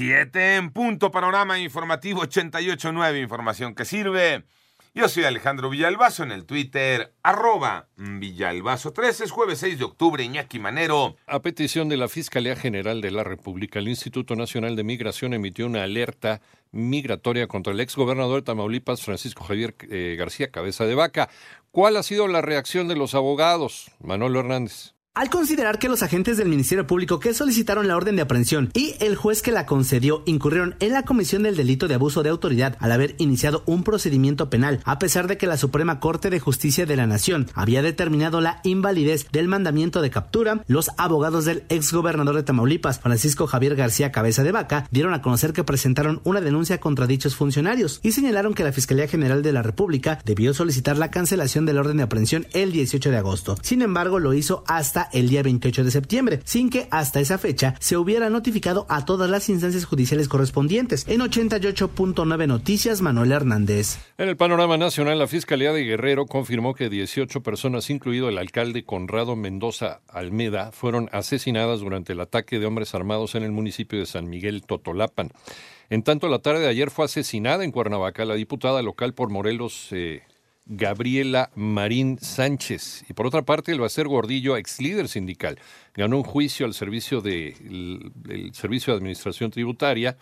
Siete en punto, panorama informativo 88.9, información que sirve. Yo soy Alejandro Villalbazo en el Twitter, arroba Villalbazo13, es jueves 6 de octubre, Iñaki Manero. A petición de la Fiscalía General de la República, el Instituto Nacional de Migración emitió una alerta migratoria contra el exgobernador de Tamaulipas, Francisco Javier eh, García Cabeza de Vaca. ¿Cuál ha sido la reacción de los abogados? Manolo Hernández. Al considerar que los agentes del Ministerio Público que solicitaron la orden de aprehensión y el juez que la concedió incurrieron en la comisión del delito de abuso de autoridad al haber iniciado un procedimiento penal, a pesar de que la Suprema Corte de Justicia de la Nación había determinado la invalidez del mandamiento de captura, los abogados del exgobernador de Tamaulipas, Francisco Javier García Cabeza de Vaca, dieron a conocer que presentaron una denuncia contra dichos funcionarios y señalaron que la Fiscalía General de la República debió solicitar la cancelación de la orden de aprehensión el 18 de agosto. Sin embargo, lo hizo hasta el día 28 de septiembre, sin que hasta esa fecha se hubiera notificado a todas las instancias judiciales correspondientes. En 88.9 Noticias, Manuel Hernández. En el panorama nacional, la Fiscalía de Guerrero confirmó que 18 personas, incluido el alcalde Conrado Mendoza Almeda, fueron asesinadas durante el ataque de hombres armados en el municipio de San Miguel Totolapan. En tanto, la tarde de ayer fue asesinada en Cuernavaca la diputada local por Morelos, eh, Gabriela Marín Sánchez. Y por otra parte, el Bacer Gordillo, ex líder sindical, ganó un juicio al servicio de el, Servicio de Administración Tributaria.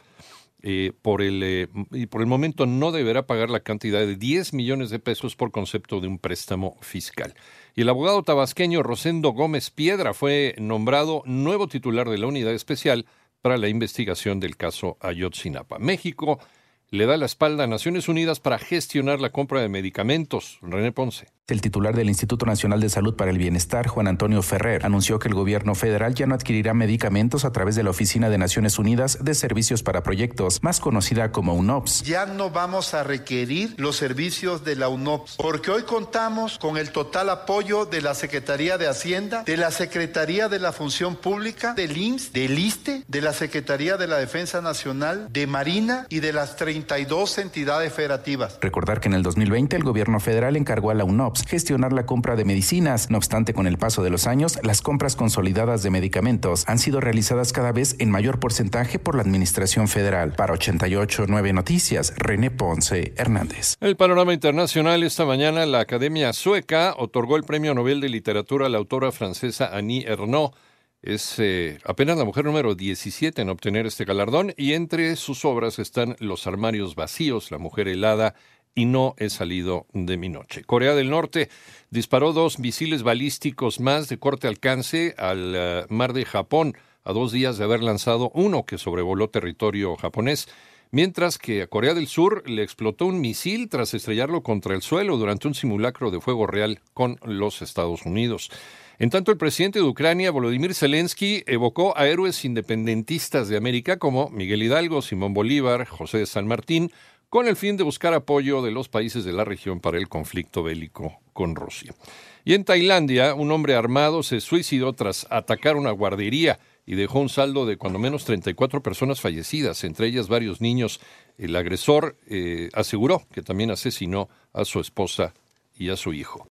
Eh, por el, eh, y por el momento no deberá pagar la cantidad de 10 millones de pesos por concepto de un préstamo fiscal. Y el abogado tabasqueño Rosendo Gómez Piedra fue nombrado nuevo titular de la unidad especial para la investigación del caso Ayotzinapa. México le da la espalda a Naciones Unidas para gestionar la compra de medicamentos. René Ponce. El titular del Instituto Nacional de Salud para el Bienestar, Juan Antonio Ferrer, anunció que el gobierno federal ya no adquirirá medicamentos a través de la Oficina de Naciones Unidas de Servicios para Proyectos, más conocida como UNOPS. Ya no vamos a requerir los servicios de la UNOPS, porque hoy contamos con el total apoyo de la Secretaría de Hacienda, de la Secretaría de la Función Pública, del IMSS, del ISTE, de la Secretaría de la Defensa Nacional, de Marina y de las 32 entidades federativas. Recordar que en el 2020 el gobierno federal encargó a la UNOPS gestionar la compra de medicinas. No obstante, con el paso de los años, las compras consolidadas de medicamentos han sido realizadas cada vez en mayor porcentaje por la Administración Federal. Para 88.9 Noticias, René Ponce Hernández. El panorama internacional esta mañana, la Academia Sueca otorgó el Premio Nobel de Literatura a la autora francesa Annie Ernaux. Es eh, apenas la mujer número 17 en obtener este galardón y entre sus obras están Los armarios vacíos, La mujer helada y no he salido de mi noche. Corea del Norte disparó dos misiles balísticos más de corte alcance al eh, mar de Japón a dos días de haber lanzado uno que sobrevoló territorio japonés, mientras que a Corea del Sur le explotó un misil tras estrellarlo contra el suelo durante un simulacro de fuego real con los Estados Unidos. En tanto, el presidente de Ucrania, Volodymyr Zelensky, evocó a héroes independentistas de América como Miguel Hidalgo, Simón Bolívar, José de San Martín, con el fin de buscar apoyo de los países de la región para el conflicto bélico con Rusia. Y en Tailandia, un hombre armado se suicidó tras atacar una guardería y dejó un saldo de cuando menos 34 personas fallecidas, entre ellas varios niños. El agresor eh, aseguró que también asesinó a su esposa y a su hijo.